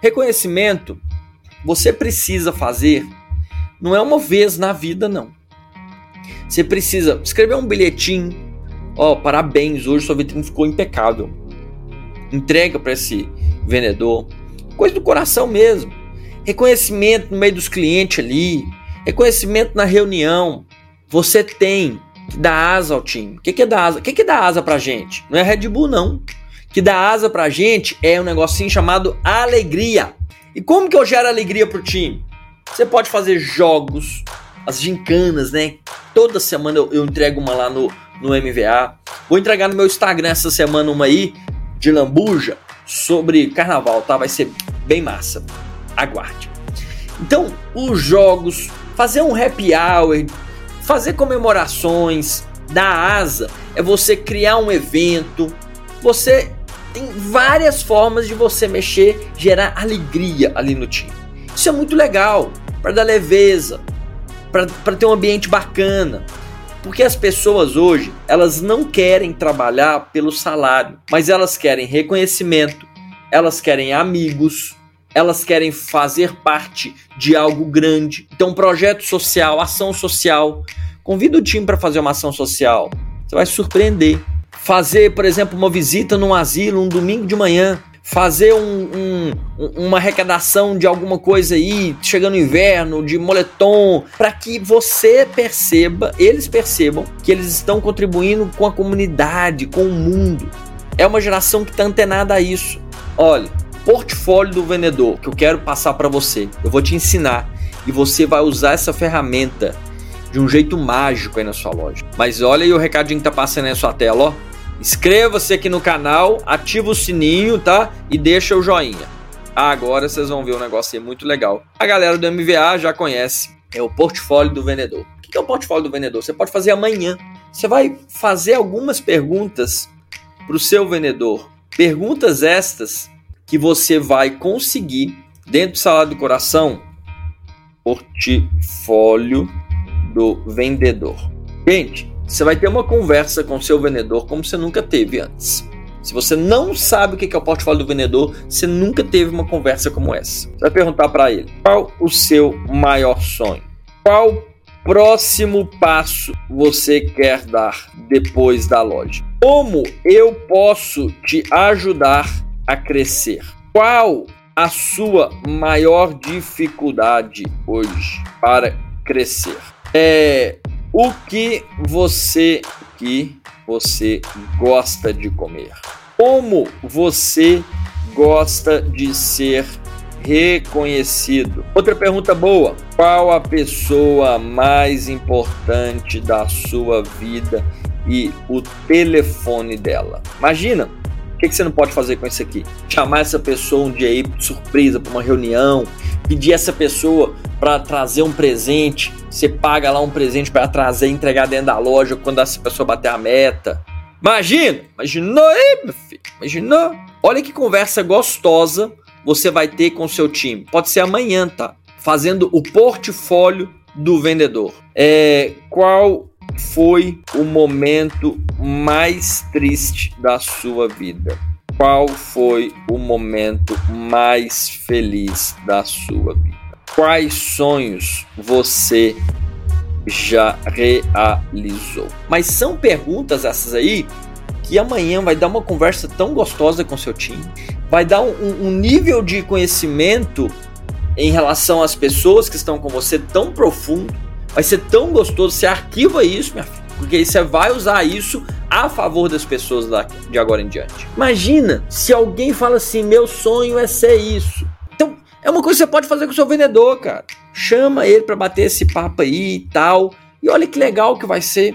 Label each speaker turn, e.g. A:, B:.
A: Reconhecimento você precisa fazer não é uma vez na vida, não. Você precisa escrever um bilhetinho. Ó, oh, parabéns, hoje sua vitrine ficou impecável. Entrega para esse vendedor. Coisa do coração mesmo. Reconhecimento no meio dos clientes ali. Reconhecimento na reunião. Você tem que dar asa ao time. O que, que é dar asa? O que, que é dar asa pra gente? Não é Red Bull, não. Que dá asa pra gente é um negocinho chamado alegria. E como que eu gero alegria pro time? Você pode fazer jogos, as gincanas, né? Toda semana eu, eu entrego uma lá no, no MVA. Vou entregar no meu Instagram essa semana uma aí de lambuja sobre carnaval, tá? Vai ser bem massa. Aguarde. Então, os jogos, fazer um happy hour, fazer comemorações, dar asa, é você criar um evento. Você tem várias formas de você mexer, gerar alegria ali no time. Isso é muito legal, para dar leveza, para ter um ambiente bacana. Porque as pessoas hoje, elas não querem trabalhar pelo salário, mas elas querem reconhecimento, elas querem amigos, elas querem fazer parte de algo grande. Então, projeto social, ação social. Convida o time para fazer uma ação social. Você vai surpreender. Fazer, por exemplo, uma visita num asilo um domingo de manhã fazer um, um, uma arrecadação de alguma coisa aí, chegando o inverno, de moletom, para que você perceba, eles percebam que eles estão contribuindo com a comunidade, com o mundo. É uma geração que está antenada a isso. Olha, portfólio do vendedor que eu quero passar para você. Eu vou te ensinar e você vai usar essa ferramenta de um jeito mágico aí na sua loja. Mas olha aí o recadinho que tá passando aí na sua tela, ó. Inscreva-se aqui no canal, ativa o sininho, tá? E deixa o joinha. Agora vocês vão ver um negócio aí muito legal. A galera do MVA já conhece. É o portfólio do vendedor. O que é o portfólio do vendedor? Você pode fazer amanhã. Você vai fazer algumas perguntas para o seu vendedor. Perguntas estas que você vai conseguir dentro do salário do coração. Portfólio do vendedor. Gente, você vai ter uma conversa com o seu vendedor como você nunca teve antes. Se você não sabe o que é o portfólio do vendedor, você nunca teve uma conversa como essa. Você vai perguntar para ele: qual o seu maior sonho? Qual próximo passo você quer dar depois da loja? Como eu posso te ajudar a crescer? Qual a sua maior dificuldade hoje para crescer? É, o que você que você gosta de comer? Como você gosta de ser reconhecido? Outra pergunta boa: qual a pessoa mais importante da sua vida e o telefone dela? Imagina, o que, você não pode fazer com isso aqui? Chamar essa pessoa um dia aí de surpresa para uma reunião, pedir essa pessoa para trazer um presente, você paga lá um presente para trazer e entregar dentro da loja quando essa pessoa bater a meta. Imagina, imaginou aí, meu filho, imaginou? Olha que conversa gostosa você vai ter com seu time. Pode ser amanhã, tá? Fazendo o portfólio do vendedor. É, qual foi o momento mais triste da sua vida? Qual foi o momento mais feliz da sua vida? Quais sonhos você já realizou? Mas são perguntas essas aí que amanhã vai dar uma conversa tão gostosa com seu time, vai dar um, um nível de conhecimento em relação às pessoas que estão com você tão profundo, vai ser tão gostoso. Você arquiva isso, minha filha, porque você vai usar isso a favor das pessoas de agora em diante. Imagina se alguém fala assim: meu sonho é ser isso. É uma coisa que você pode fazer com o seu vendedor, cara. Chama ele para bater esse papo aí e tal. E olha que legal que vai ser.